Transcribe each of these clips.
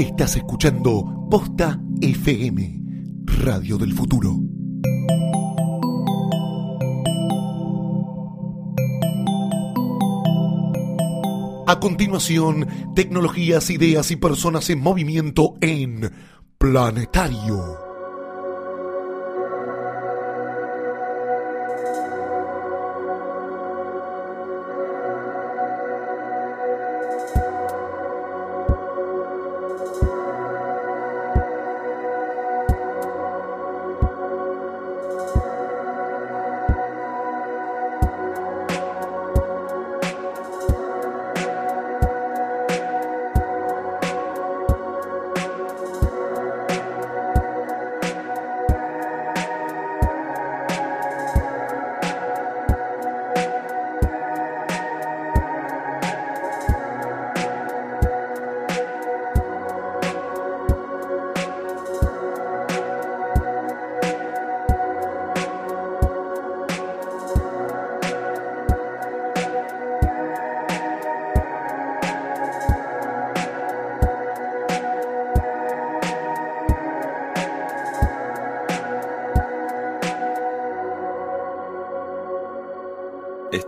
Estás escuchando Posta FM, Radio del Futuro. A continuación, tecnologías, ideas y personas en movimiento en Planetario.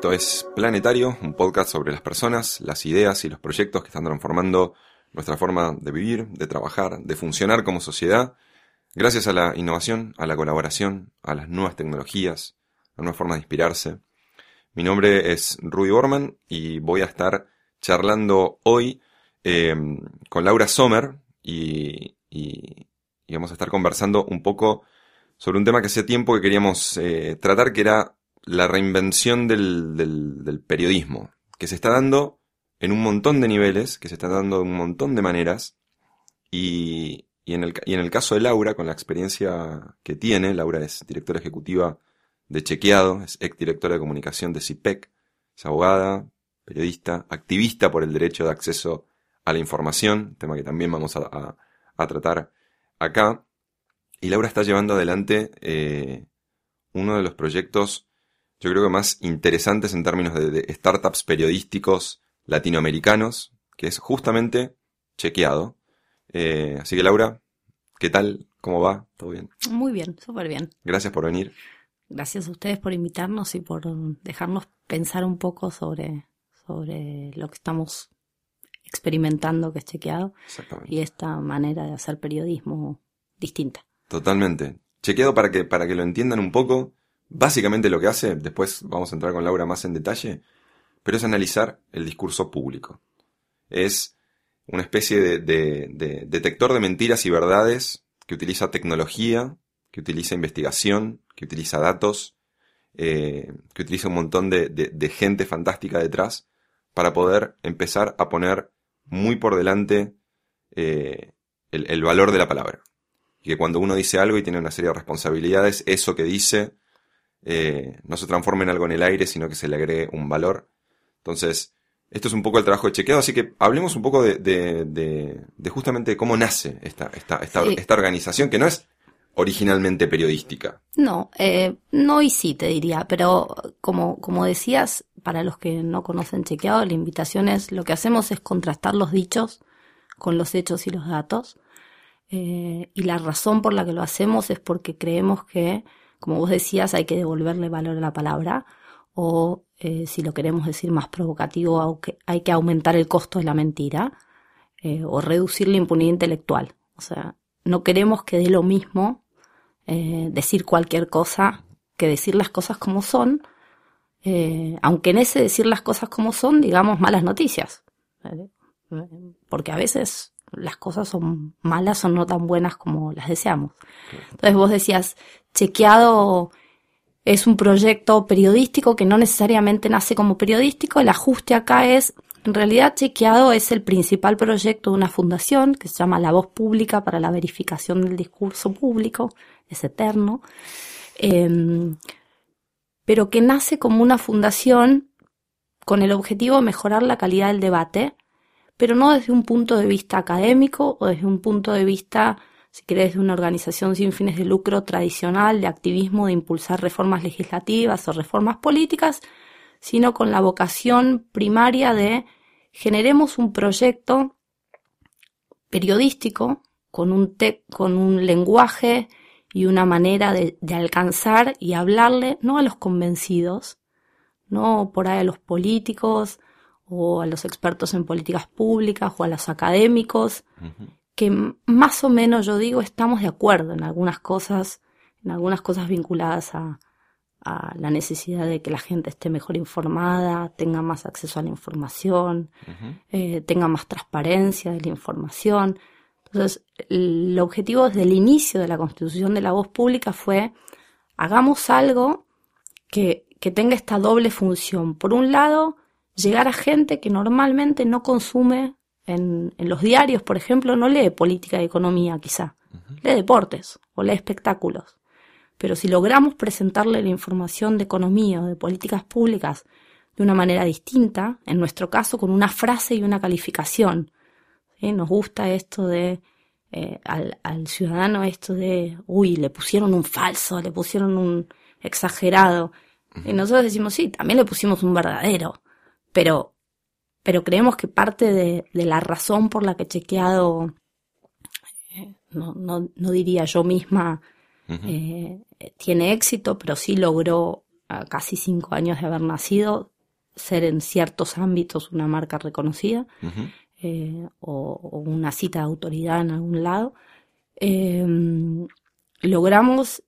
Esto es Planetario, un podcast sobre las personas, las ideas y los proyectos que están transformando nuestra forma de vivir, de trabajar, de funcionar como sociedad, gracias a la innovación, a la colaboración, a las nuevas tecnologías, a nuevas formas de inspirarse. Mi nombre es Rudy Borman y voy a estar charlando hoy eh, con Laura Sommer y, vamos a estar conversando un poco sobre un tema que hace tiempo que queríamos eh, tratar, que era la reinvención del, del, del, periodismo, que se está dando en un montón de niveles, que se está dando de un montón de maneras, y, y, en el, y en el caso de Laura, con la experiencia que tiene, Laura es directora ejecutiva de Chequeado, es ex directora de comunicación de CIPEC, es abogada, periodista, activista por el derecho de acceso a la información, tema que también vamos a, a, a tratar acá, y Laura está llevando adelante eh, uno de los proyectos yo creo que más interesantes en términos de, de, startups periodísticos latinoamericanos, que es justamente chequeado. Eh, así que Laura, ¿qué tal? ¿Cómo va? ¿Todo bien? Muy bien, súper bien. Gracias por venir. Gracias a ustedes por invitarnos y por dejarnos pensar un poco sobre, sobre lo que estamos experimentando que es chequeado y esta manera de hacer periodismo distinta. Totalmente. Chequeado para que, para que lo entiendan un poco, Básicamente lo que hace, después vamos a entrar con Laura más en detalle, pero es analizar el discurso público. Es una especie de, de, de detector de mentiras y verdades que utiliza tecnología, que utiliza investigación, que utiliza datos, eh, que utiliza un montón de, de, gente fantástica detrás para poder empezar a poner muy por delante eh, el, el valor de la palabra. Y que cuando uno dice algo y tiene una serie de responsabilidades, eso que dice eh, no se transforme en algo en el aire, sino que se le agregue un valor. Entonces, esto es un poco el trabajo de chequeado, así que hablemos un poco de, de, de, de justamente cómo nace esta, esta, esta, sí. esta, organización, que no es originalmente periodística. No, eh, no y sí te diría, pero como, como decías, para los que no conocen chequeado, la invitación es, lo que hacemos es contrastar los dichos con los hechos y los datos. Eh, y la razón por la que lo hacemos es porque creemos que como vos decías, hay que devolverle valor a la palabra o, eh, si lo queremos decir más provocativo, hay que aumentar el costo de la mentira eh, o reducir la impunidad intelectual. O sea, no queremos que dé lo mismo eh, decir cualquier cosa que decir las cosas como son, aunque en ese decir las cosas como son, digamos malas noticias. Porque a veces las cosas son malas o no tan buenas como las deseamos. Entonces vos decías, chequeado es un proyecto periodístico que no necesariamente nace como periodístico. El ajuste acá es, en realidad, chequeado es el principal proyecto de una fundación que se llama La Voz Pública para la Verificación del Discurso Público, es eterno, eh, pero que nace como una fundación con el objetivo de mejorar la calidad del debate pero no desde un punto de vista académico o desde un punto de vista, si querés, de una organización sin fines de lucro tradicional, de activismo, de impulsar reformas legislativas o reformas políticas, sino con la vocación primaria de generemos un proyecto periodístico, con un, con un lenguaje y una manera de, de, alcanzar y hablarle no a los convencidos, no por ahí a los políticos o a los expertos en políticas públicas o a los académicos, que más o menos yo digo estamos de acuerdo en algunas cosas, en algunas cosas vinculadas a, a la necesidad de que la gente esté mejor informada, tenga más acceso a la información, eh, tenga más transparencia de la información. Entonces, el objetivo desde el inicio de la constitución de la voz pública fue hagamos algo que, que tenga esta doble función. Por un lado, llegar a gente que normalmente no consume en, en los diarios, por ejemplo, no lee política y economía quizá, lee deportes o lee espectáculos. Pero si logramos presentarle la información de economía o de políticas públicas de una manera distinta, en nuestro caso con una frase y una calificación, nos gusta esto de eh, al, al, ciudadano esto de, uy, le pusieron un falso, le pusieron un exagerado. Y nosotros decimos, sí, también le pusimos un verdadero, pero, pero creemos que parte de, de la razón por la que Chequeado, eh, no, no, no diría yo misma, eh, tiene éxito, pero sí logró a casi cinco años de haber nacido ser en ciertos ámbitos una marca reconocida eh, o, una cita de autoridad en algún lado. Em, logramos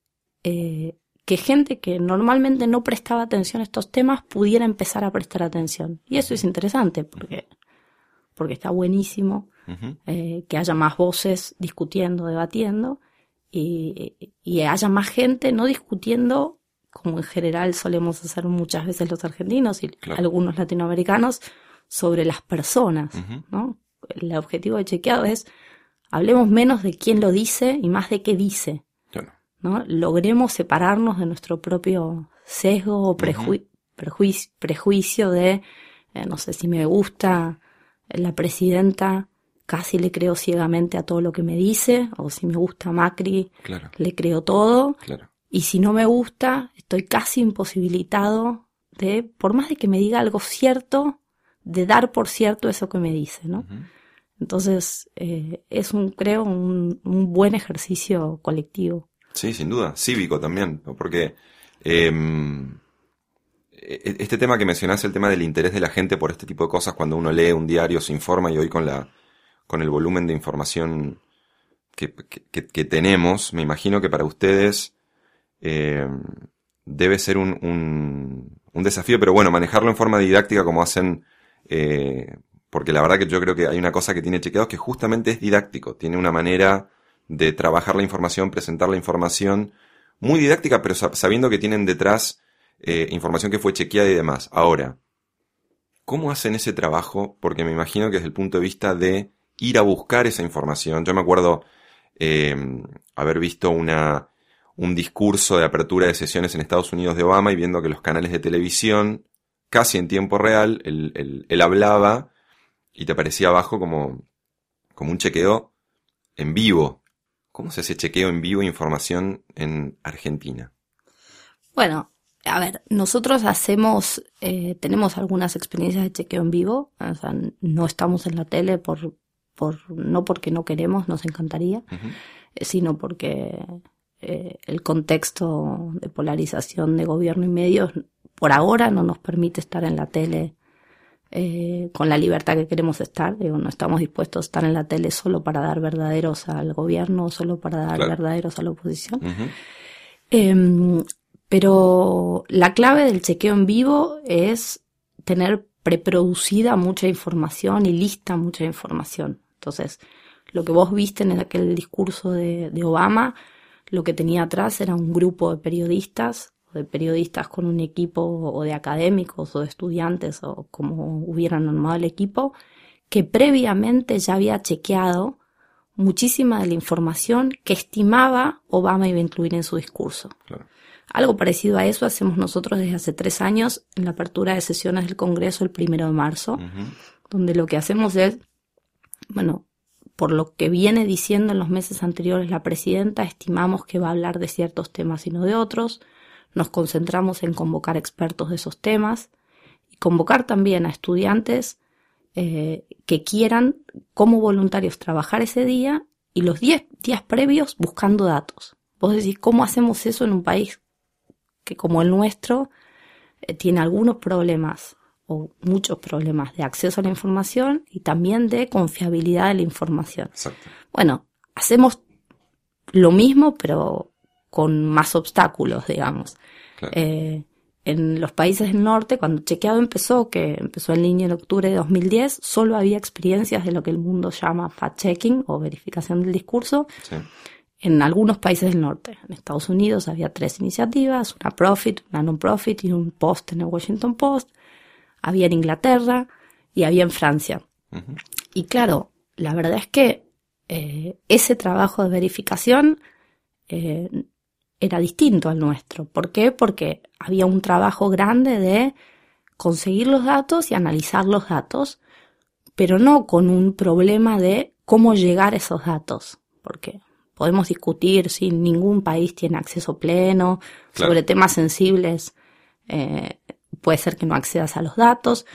que gente que normalmente no prestaba atención a estos temas pudiera empezar a prestar atención. Y eso es interesante porque, porque está buenísimo que haya más voces discutiendo, debatiendo y, haya más gente no discutiendo, como en general solemos hacer muchas veces los argentinos y algunos latinoamericanos, sobre las personas, ¿no? El objetivo de chequeado es hablemos menos de quién lo dice y más de qué dice. ¿No? Logremos separarnos de nuestro propio sesgo o prejuicio de, eh, no sé si me gusta la presidenta casi le creo ciegamente a todo lo que me dice, o si me gusta Macri, le creo todo. Y si no me gusta, estoy casi imposibilitado de, por más de que me diga algo cierto, de dar por cierto eso que me dice, ¿no? Entonces, eh, es un, creo, un, buen ejercicio colectivo. Sí, sin duda, cívico también, porque em, e, e, este tema que mencionaste, el tema del interés de la gente por este tipo de cosas, cuando uno lee un diario, se informa y hoy con la con el volumen de información que, tenemos, me imagino que para ustedes eh, debe ser un, un, desafío, pero bueno, manejarlo en forma didáctica como hacen, eh, porque la verdad que yo creo que hay una cosa que tiene chequeados que justamente es didáctico, tiene una manera de trabajar la información, presentar la información, muy didáctica, pero sabiendo que tienen detrás eh, información que fue chequeada y demás. Ahora, ¿cómo hacen ese trabajo? Porque me imagino que desde el punto de vista de ir a buscar esa información. Yo me acuerdo eh, haber visto una, un discurso de apertura de sesiones en Estados Unidos de Obama y viendo que los canales de televisión, casi en tiempo real, él, él, hablaba y te aparecía abajo como, como un chequeo en vivo. ¿Cómo se hace chequeo en vivo de información en Argentina? Bueno, a ver, nosotros hacemos, eh, tenemos algunas experiencias de chequeo en vivo, o sea, no estamos en la tele por, por, no porque no queremos, nos encantaría, sino porque eh, el contexto de polarización de gobierno y medios por ahora no nos permite estar en la tele eh, con la libertad que queremos estar. Digo, no estamos dispuestos a estar en la tele solo para dar verdaderos al gobierno, solo para dar verdaderos a la oposición. Em, pero la clave del chequeo en vivo es tener preproducida mucha información y lista mucha información. Entonces, lo que vos viste en aquel discurso de, Obama, lo que tenía atrás era un grupo de periodistas, de periodistas con un equipo o de académicos o de estudiantes o como hubieran armado el equipo, que previamente ya había chequeado muchísima de la información que estimaba Obama iba a incluir en su discurso. Algo parecido a eso hacemos nosotros desde hace tres años en la apertura de sesiones del Congreso el primero de marzo, donde lo que hacemos es bueno, por lo que viene diciendo en los meses anteriores la presidenta, estimamos que va a hablar de ciertos temas y no de otros. Nos concentramos en convocar expertos de esos temas y convocar también a estudiantes eh, que quieran como voluntarios trabajar ese día y los 10 días previos buscando datos. Vos decís, ¿cómo hacemos eso en un país que como el nuestro eh, tiene algunos problemas o muchos problemas de acceso a la información y también de confiabilidad de la información? Exacto. Bueno, hacemos lo mismo pero con más obstáculos, digamos. Claro. Eh, en los países del norte, cuando Chequeado empezó, que empezó en línea en octubre de 2010, solo había experiencias de lo que el mundo llama fact-checking o verificación del discurso Sí. en algunos países del norte. En Estados Unidos había tres iniciativas, una profit, una non-profit y un post en el Washington Post. Había en Inglaterra y había en Francia. Y claro, la verdad es que eh, ese trabajo de verificación eh, era distinto al nuestro. ¿Por qué? Porque había un trabajo grande de conseguir los datos y analizar los datos, pero no con un problema de cómo llegar a esos datos. Porque podemos discutir si ningún país tiene acceso pleno Claro. sobre temas sensibles. eh, puede ser que no accedas a los datos,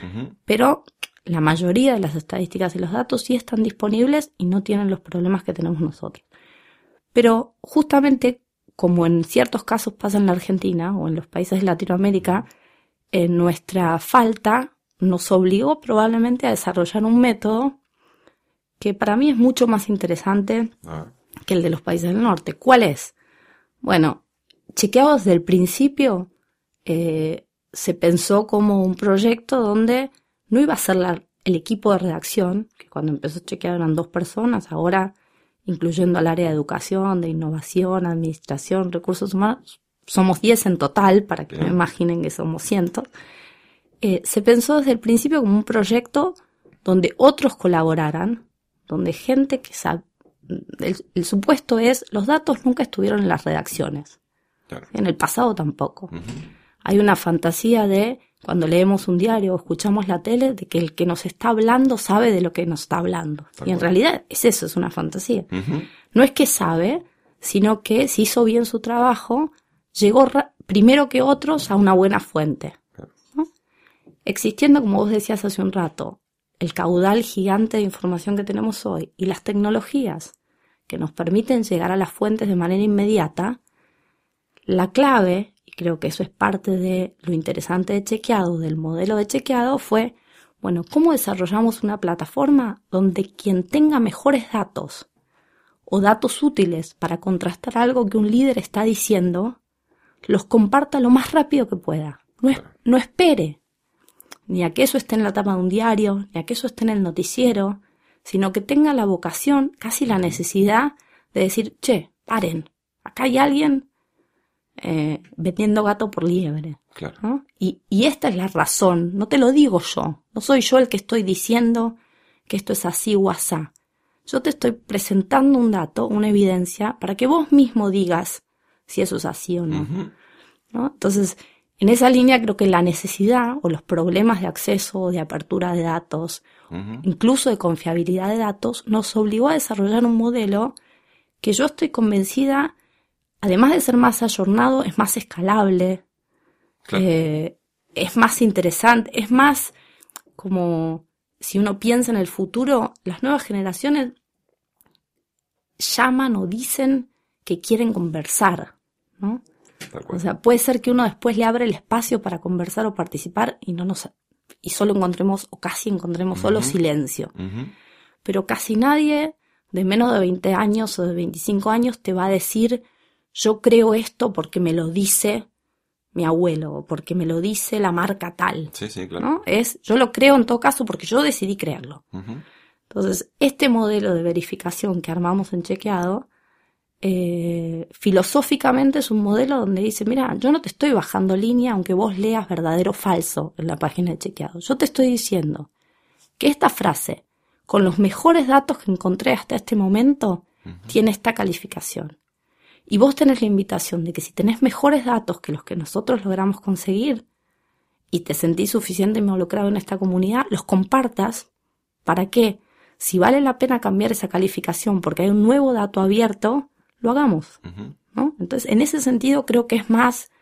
pero la mayoría de las estadísticas y los datos sí están disponibles y no tienen los problemas que tenemos nosotros. Pero justamente como en ciertos casos pasa en la Argentina o en los países de Latinoamérica, eh, nuestra falta nos obligó probablemente a desarrollar un método que para mí es mucho más interesante que el de los países del norte. ¿Cuál es? Bueno, chequeado desde el principio, eh, se pensó como un proyecto donde no iba a ser la- el equipo de redacción, que cuando empezó chequeado eran dos personas, ahora incluyendo al área de educación, de innovación, administración, recursos humanos, somos 10 en total, para que me imaginen que somos cientos. Eh, se pensó desde el principio como un proyecto donde otros colaboraran, donde gente que sabe, el, el supuesto es, los datos nunca estuvieron en las redacciones, Claro. en el pasado tampoco. Hay una fantasía de, cuando leemos un diario o escuchamos la tele, de que el que nos está hablando sabe de lo que nos está hablando. Tal Y en cual. realidad es eso, es una fantasía. No es que sabe, sino que si hizo bien su trabajo, llegó primero que otros a una buena fuente. Existiendo, como vos decías hace un rato, el caudal gigante de información que tenemos hoy y las tecnologías que nos permiten llegar a las fuentes de manera inmediata, la clave, y creo que eso es parte de lo interesante de chequeado, del modelo de chequeado, fue, bueno, ¿cómo desarrollamos una plataforma donde quien tenga mejores datos o datos útiles para contrastar algo que un líder está diciendo, los comparta lo más rápido que pueda? No, es- no espere ni a que eso esté en la tapa de un diario, ni a que eso esté en el noticiero, sino que tenga la vocación, casi la necesidad de decir, che, paren, acá hay alguien eh, vendiendo gato por liebre. Claro. ¿no? Y, y esta es la razón, no te lo digo yo, no soy yo el que estoy diciendo que esto es así o asá. Yo te estoy presentando un dato, una evidencia, para que vos mismo digas si eso es así o no. Entonces, en esa línea creo que la necesidad o los problemas de acceso o de apertura de datos, incluso de confiabilidad de datos, nos obligó a desarrollar un modelo que yo estoy convencida, además de ser más ayornado, es más escalable, Claro. eh, es más interesante, es más como si uno piensa en el futuro, las nuevas generaciones llaman o dicen que quieren conversar, ¿no? O sea, puede ser que uno después le abre el espacio para conversar o participar y no nos y solo encontremos o casi encontremos solo silencio. Pero casi nadie de menos de 20 años o de 25 años te va a decir yo creo esto porque me lo dice mi abuelo o porque me lo dice la marca tal. Sí, sí, claro. ¿no? Es yo lo creo en todo caso porque yo decidí creerlo. Entonces, este modelo de verificación que armamos en chequeado, eh, filosóficamente es un modelo donde dice, mira, yo no te estoy bajando línea aunque vos leas verdadero o falso en la página de chequeado. Yo te estoy diciendo que esta frase, con los mejores datos que encontré hasta este momento, tiene esta calificación. Y vos tenés la invitación de que si tenés mejores datos que los que nosotros logramos conseguir y te sentís suficiente involucrado en esta comunidad, los compartas para que, si vale la pena cambiar esa calificación porque hay un nuevo dato abierto, lo hagamos. ¿no? Entonces, en ese sentido creo que es más,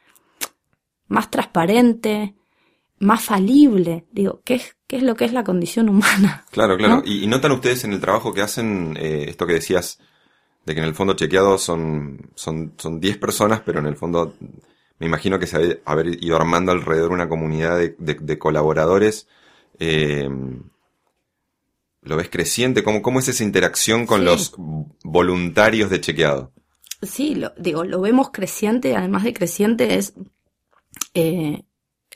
más transparente, más falible. Digo, ¿qué es, qué es lo que es la condición humana? Claro, claro. ¿No? Y, y notan ustedes en el trabajo que hacen eh, esto que decías de que en el fondo chequeado son son son 10 personas, pero en el fondo me imagino que se ha haber ido armando alrededor una comunidad de, de- de colaboradores. eh, ¿Lo ves creciente? ¿Cómo, ¿Cómo es esa interacción con Sí. los voluntarios de chequeado? Sí, lo, digo, lo vemos creciente, además de creciente es eh,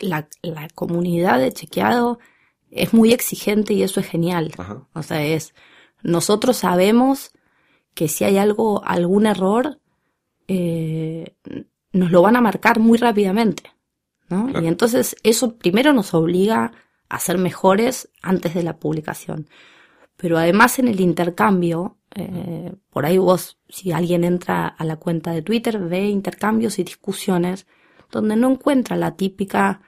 la, la comunidad de chequeado es muy exigente y eso es genial. Ajá. O sea, es, nosotros sabemos que si hay algo, algún error, eh, nos lo van a marcar muy rápidamente, ¿no? Claro. Y entonces eso primero nos obliga a ser mejores antes de la publicación. Pero además en el intercambio, eh, por ahí vos, si alguien entra a la cuenta de Twitter, ve intercambios y discusiones donde no encuentra la típica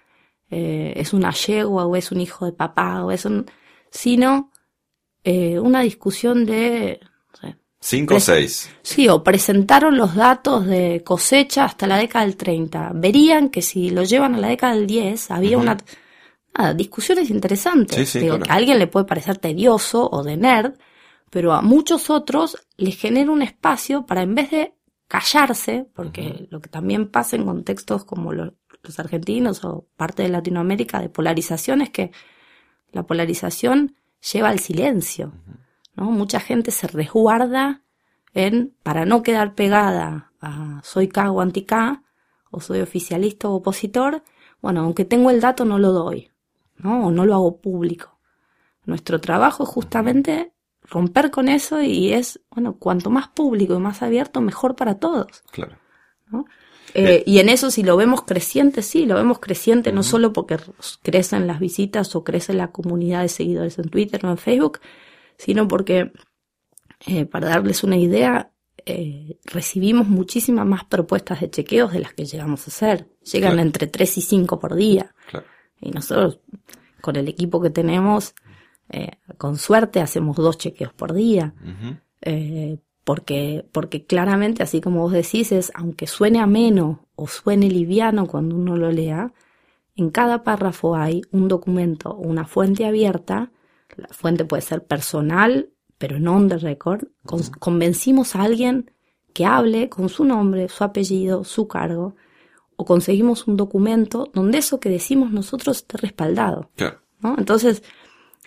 eh, es una yegua o es un hijo de papá o es un... sino eh, una discusión de... no sé, ¿Cinco o seis? Sí, o presentaron los datos de cosecha hasta la década del 30. Verían que si lo llevan a la década del 10, había una... Nada, discusiones interesantes. Sí, sí, Digo, claro. que a alguien le puede parecer tedioso o de nerd, pero a muchos otros les genera un espacio para en vez de callarse, porque lo que también pasa en contextos como lo- los argentinos o parte de Latinoamérica de polarización es que la polarización lleva al silencio, ¿no? Mucha gente se resguarda en, para no quedar pegada a soy K o anti K, o soy oficialista o opositor, bueno, aunque tengo el dato no lo doy, ¿no? O no lo hago público. Nuestro trabajo es justamente romper con eso y es, bueno, cuanto más público y más abierto, mejor para todos. Claro. Eh, y en eso si lo vemos creciente, sí, lo vemos creciente no solo porque crecen las visitas o crece la comunidad de seguidores en Twitter o en Facebook, sino porque, eh, para darles una idea, eh, recibimos muchísimas más propuestas de chequeos de las que llegamos a hacer. Llegan Claro. entre 3 y 5 por día. Claro. Y nosotros, con el equipo que tenemos, eh, con suerte hacemos dos chequeos por día. Eh, porque, porque claramente, así como vos decís, es, aunque suene ameno o suene liviano cuando uno lo lea, en cada párrafo hay un documento o una fuente abierta. La fuente puede ser personal, pero no on the record. Con- convencimos a alguien que hable con su nombre, su apellido, su cargo, o conseguimos un documento donde eso que decimos nosotros esté respaldado. Claro. ¿no? Entonces,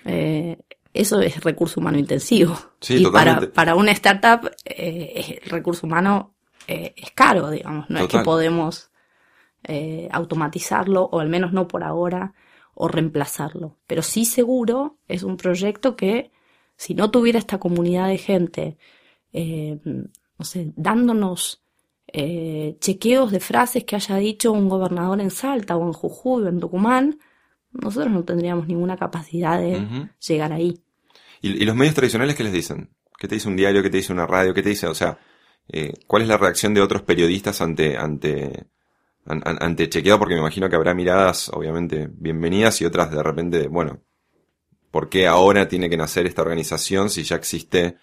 eh, eso es recurso humano intensivo. Sí, y para, totalmente. para una startup, eh, el recurso humano eh, es caro, digamos. No es que podemos automatizarlo, o al menos no por ahora, o reemplazarlo. Pero sí seguro es un proyecto que, si no tuviera esta comunidad de gente, eh, no sé, dándonos eh, chequeos de frases que haya dicho un gobernador en Salta o en Jujuy o en Tucumán, nosotros no tendríamos ninguna capacidad de llegar ahí. ¿Y, y los medios tradicionales qué les dicen? ¿Qué te dice un diario? ¿Qué te dice una radio? ¿Qué te dice? O sea, eh, ¿cuál es la reacción de otros periodistas ante, ante, an- an- ante chequeado? Porque me imagino que habrá miradas, obviamente, bienvenidas y otras de repente, bueno, ¿por qué ahora tiene que nacer esta organización si ya existe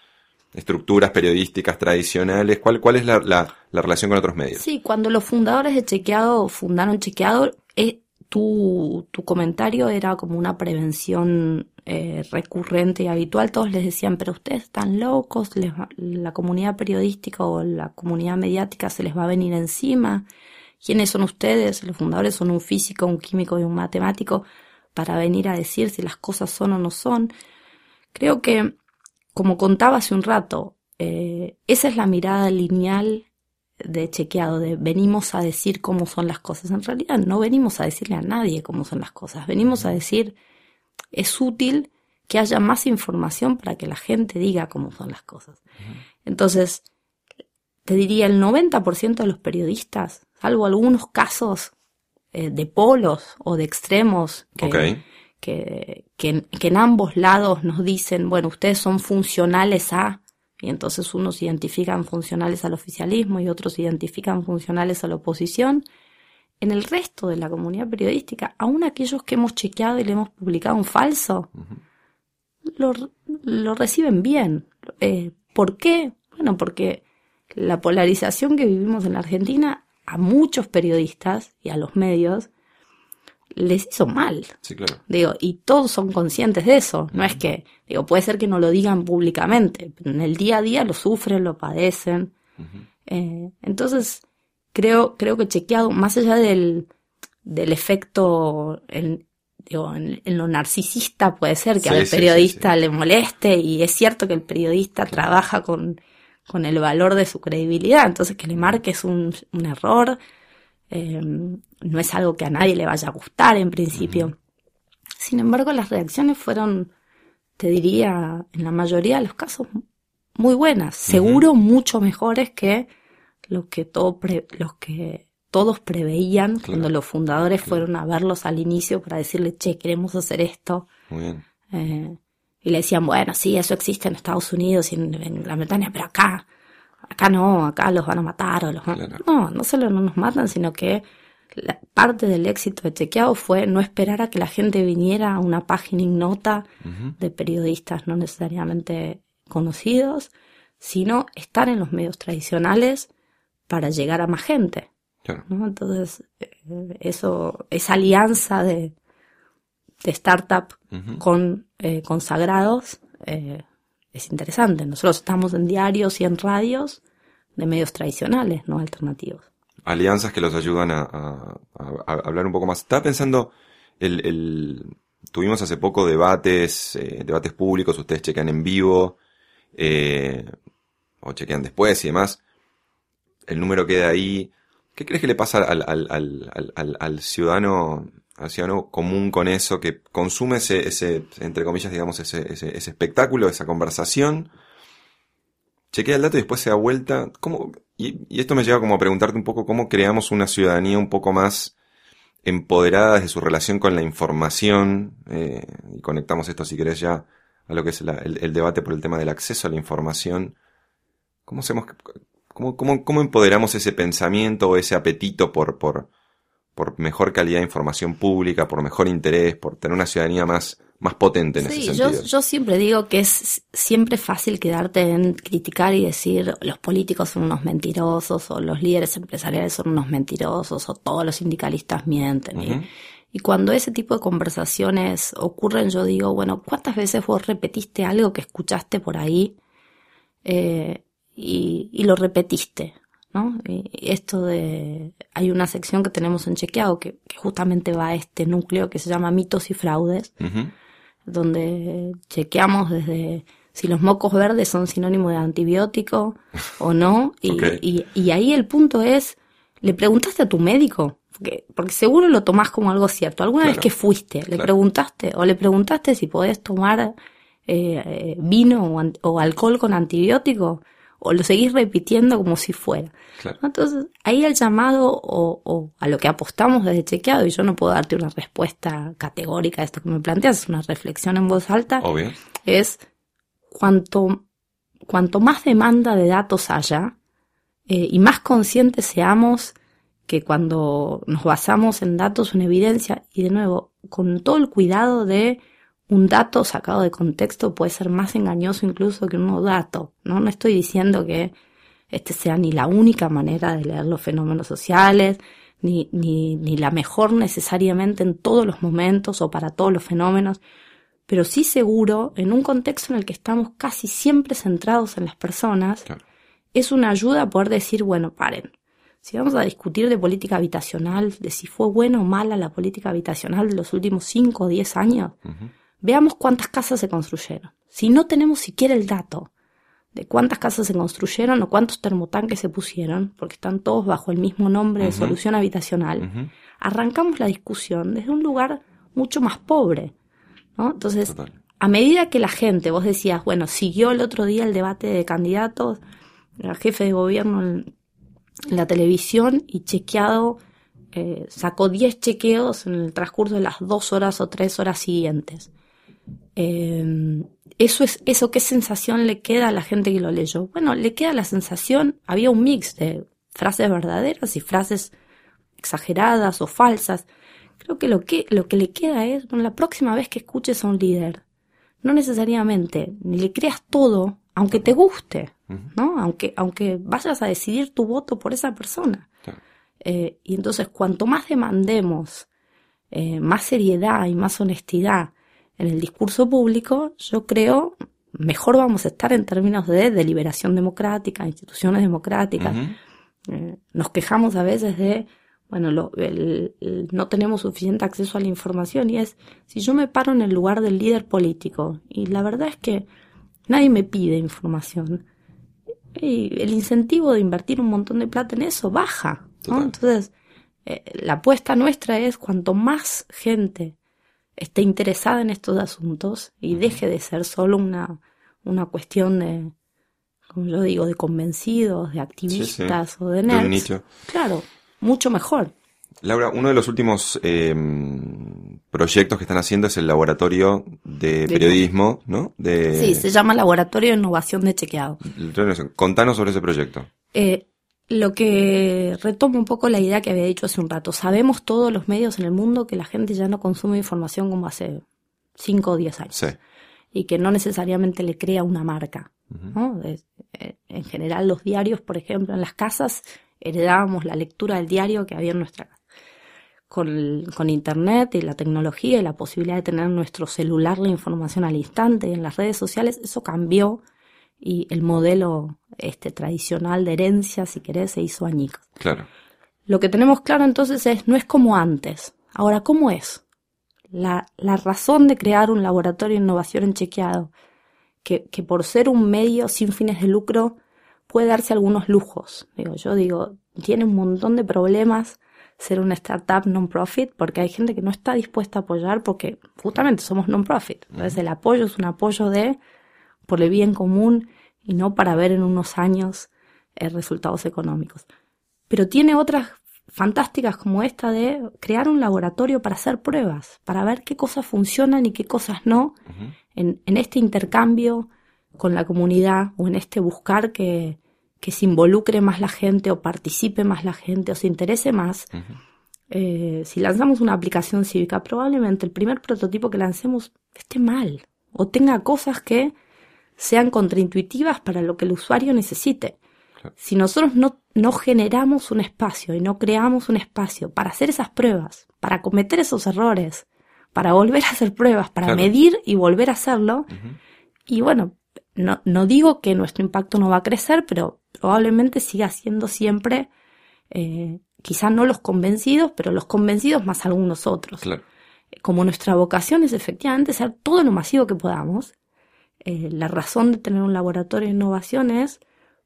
estructuras periodísticas tradicionales? ¿Cuál, cuál es la, la, la relación con otros medios? Sí, cuando los fundadores de Chequeado fundaron Chequeado, eh, tu, tu comentario era como una prevención eh, recurrente y habitual. Todos les decían, pero ustedes están locos, les va- la comunidad periodística o la comunidad mediática se les va a venir encima. ¿Quiénes son ustedes? Los fundadores son un físico, un químico y un matemático para venir a decir si las cosas son o no son. Creo que, como contaba hace un rato, eh, esa es la mirada lineal de chequeado, de venimos a decir cómo son las cosas. En realidad no venimos a decirle a nadie cómo son las cosas, venimos a decir es útil que haya más información para que la gente diga cómo son las cosas. Entonces, te diría el 90% de los periodistas, salvo algunos casos eh, de polos o de extremos que, que, que, que en ambos lados nos dicen, bueno, ustedes son funcionales a, y entonces unos identifican funcionales al oficialismo y otros identifican funcionales a la oposición. En el resto de la comunidad periodística, aún aquellos que hemos chequeado y le hemos publicado un falso, lo, lo reciben bien. Eh, ¿Por qué? Bueno, porque la polarización que vivimos en la Argentina a muchos periodistas y a los medios les hizo mal. Sí, claro. Digo, y todos son conscientes de eso. No es que, digo, puede ser que no lo digan públicamente, pero en el día a día lo sufren, lo padecen. Eh, entonces, creo, creo que chequeado, más allá del, del efecto en, digo, en, en lo narcisista puede ser que Sí, al periodista sí, le moleste y es cierto que el periodista trabaja con, con el valor de su credibilidad, entonces que le marques un, un error eh, no es algo que a nadie le vaya a gustar en principio. Sin embargo, las reacciones fueron, te diría, en la mayoría de los casos muy buenas, seguro mucho mejores que lo que todo pre- los que todos preveían cuando los fundadores fueron a verlos al inicio para decirle, che, queremos hacer esto. Muy bien. Eh, y le decían, bueno, sí, eso existe en Estados Unidos y en, en Gran Bretaña, pero acá, acá no, acá los van a matar o los van... Claro. No, no solo no nos matan, sino que la parte del éxito de Chequeado fue no esperar a que la gente viniera a una página ignota de periodistas no necesariamente conocidos, sino estar en los medios tradicionales para llegar a más gente. Claro. ¿no? Entonces, eh, eso, esa alianza de, de startup con eh, consagrados eh, es interesante. Nosotros estamos en diarios y en radios de medios tradicionales, no alternativos. alianzas que los ayudan a, a- a- a hablar un poco más. Estaba pensando, el, el- tuvimos hace poco debates, eh, debates públicos, ustedes chequean en vivo, eh, o chequean después y demás. El número queda ahí. ¿Qué crees que le pasa al- al ciudadano, al ciudadano común con eso, que consume ese, ese entre comillas, digamos, ese, ese, espectáculo, esa conversación? chequea el dato y después se da vuelta. ¿Cómo? Y, esto me lleva como a preguntarte un poco cómo creamos una ciudadanía un poco más empoderada desde su relación con la información. eh, y conectamos esto, si querés, ya a lo que es el, debate por el tema del acceso a la información. ¿Cómo hacemos, cómo, cómo, cómo empoderamos ese pensamiento o ese apetito por, por mejor calidad de información pública, por mejor interés, por tener una ciudadanía más, más potente en Sí, ese yo, sentido? yo siempre digo que es siempre fácil quedarte en criticar y decir los políticos son unos mentirosos o los líderes empresariales son unos mentirosos o todos los sindicalistas mienten. y-. Y, cuando ese tipo de conversaciones ocurren, yo digo, bueno, ¿cuántas veces vos repetiste algo que escuchaste por ahí eh, y, y lo repetiste? ¿No? Y esto de... Hay una sección que tenemos en Chequeado que, que justamente va a este núcleo que se llama mitos y fraudes donde chequeamos desde si los mocos verdes son sinónimo de antibiótico o no. Y, Ok. y, y ahí el punto es, ¿le preguntaste a tu médico? Porque, porque seguro lo tomás como algo cierto. ¿Alguna Claro. vez que fuiste, le Claro. preguntaste? O le preguntaste si podés tomar eh, eh, vino o, o alcohol con antibiótico? ¿O lo seguís repitiendo como si fuera? Claro. Entonces, ahí el llamado o, o a lo que apostamos desde chequeado, y yo no puedo darte una respuesta categórica a esto que me planteas, es una reflexión en voz alta, Obvio. es cuanto, cuanto más demanda de datos haya eh, y más conscientes seamos que cuando nos basamos en datos, en evidencia, y de nuevo, con todo el cuidado de un dato sacado de contexto puede ser más engañoso incluso que un dato, ¿no? No estoy diciendo que este sea ni la única manera de leer los fenómenos sociales, ni, ni, ni la mejor necesariamente en todos los momentos o para todos los fenómenos, pero sí seguro, en un contexto en el que estamos casi siempre centrados en las personas, Claro. es una ayuda a poder decir, bueno, paren. Si vamos a discutir de política habitacional, de si fue buena o mala la política habitacional de los últimos 5 o 10 años. Veamos cuántas casas se construyeron. Si no tenemos siquiera el dato de cuántas casas se construyeron o cuántos termotanques se pusieron, porque están todos bajo el mismo nombre de solución habitacional, arrancamos la discusión desde un lugar mucho más pobre. ¿no? Entonces, Total. a medida que la gente, vos decías, bueno, siguió el otro día el debate de candidatos, el jefe de gobierno en, en la televisión y chequeado, eh, sacó 10 chequeos en el transcurso de las dos horas o tres horas siguientes. Eh, eso es, eso qué sensación le queda a la gente que lo leyó. Bueno, le queda la sensación, había un mix de frases verdaderas y frases exageradas o falsas. Creo que lo que, lo que le queda es, bueno, la próxima vez que escuches a un líder, no necesariamente, ni le creas todo, aunque te guste, ¿no? Aunque, aunque vayas a decidir tu voto por esa persona. Eh, y entonces, cuanto más demandemos eh, más seriedad y más honestidad en el discurso público, yo creo mejor vamos a estar en términos de deliberación democrática, instituciones democráticas. Eh, nos quejamos a veces de, bueno, lo, no tenemos suficiente acceso a la información y es, si yo me paro en el lugar del líder político y la verdad es que nadie me pide información, y el incentivo de invertir un montón de plata en eso baja. Entonces, eh, la apuesta nuestra es cuanto más gente esté interesada en estos asuntos y deje de ser solo una, una cuestión de, como yo digo, de convencidos, de activistas o de nerds. Claro, mucho mejor. Laura, uno de los últimos eh, proyectos que están haciendo es el laboratorio de, periodismo, ¿no? De... Sí, se llama Laboratorio de Innovación de Chequeado. Contanos sobre ese proyecto. Eh, lo que retoma un poco la idea que había dicho hace un rato. Sabemos todos los medios en el mundo que la gente ya no consume información como hace 5 o 10 años. Sí. Y que no necesariamente le crea una marca. Eh, en general, los diarios, por ejemplo, en las casas heredábamos la lectura del diario que había en nuestra casa. Con, con, Internet y la tecnología y la posibilidad de tener en nuestro celular la información al instante y en las redes sociales, eso cambió y el modelo este, tradicional de herencia, si querés, se hizo añicos. Claro. Lo que tenemos claro entonces es, no es como antes. Ahora, ¿cómo es? La, la razón de crear un laboratorio de innovación en chequeado, que, que por ser un medio sin fines de lucro puede darse algunos lujos. Digo, yo digo, tiene un montón de problemas ser una startup non-profit porque hay gente que no está dispuesta a apoyar porque justamente somos non-profit. Entonces el apoyo es un apoyo de por el bien común y no para ver en unos años eh, resultados económicos. Pero tiene otras fantásticas como esta de crear un laboratorio para hacer pruebas, para ver qué cosas funcionan y qué cosas no en, en, este intercambio con la comunidad o en este buscar que, que, se involucre más la gente o participe más la gente o se interese más. eh, si lanzamos una aplicación cívica, probablemente el primer prototipo que lancemos esté mal o tenga cosas que sean contraintuitivas para lo que el usuario necesite. Si nosotros no, no generamos un espacio y no creamos un espacio para hacer esas pruebas, para cometer esos errores, para volver a hacer pruebas, para medir y volver a hacerlo, y bueno, no, no digo que nuestro impacto no va a crecer, pero probablemente siga siendo siempre, eh, quizá no los convencidos, pero los convencidos más algunos otros. Como nuestra vocación es efectivamente ser todo lo masivo que podamos, eh, la razón de tener un laboratorio de innovación es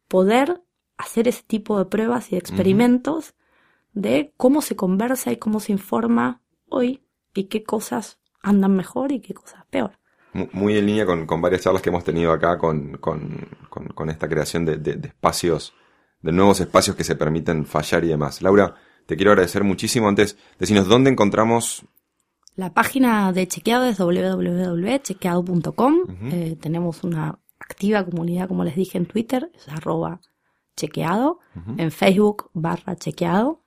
poder hacer ese tipo de pruebas y experimentos de cómo se conversa y cómo se informa hoy y qué cosas andan mejor y qué cosas peor. Muy en línea con, varias charlas que hemos tenido acá con, con, esta creación de, de, espacios, de nuevos espacios que se permiten fallar y demás. Laura, te quiero agradecer muchísimo. Antes, decinos dónde encontramos la página de Chequeado es www.chequeado.com. Eh, tenemos una activa comunidad, como les dije, en Twitter, es arroba chequeado, en Facebook barra chequeado.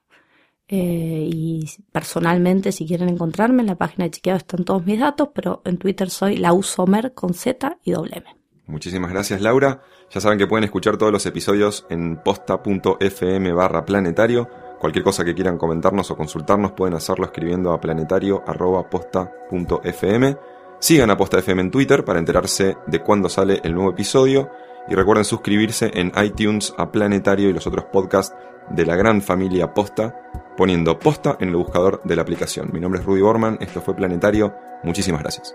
Eh, y personalmente, si quieren encontrarme, en la página de Chequeado están todos mis datos, pero en Twitter soy lausomer con Z y doble M. Muchísimas gracias, Laura. Ya saben que pueden escuchar todos los episodios en posta.fm barra planetario Cualquier cosa que quieran comentarnos o consultarnos pueden hacerlo escribiendo a planetario.posta.fm. Sigan a Posta FM en Twitter para enterarse de cuándo sale el nuevo episodio. Y recuerden suscribirse en iTunes a Planetario y los otros podcasts de la gran familia Posta, poniendo Posta en el buscador de la aplicación. Mi nombre es Rudy Borman, esto fue Planetario. Muchísimas gracias.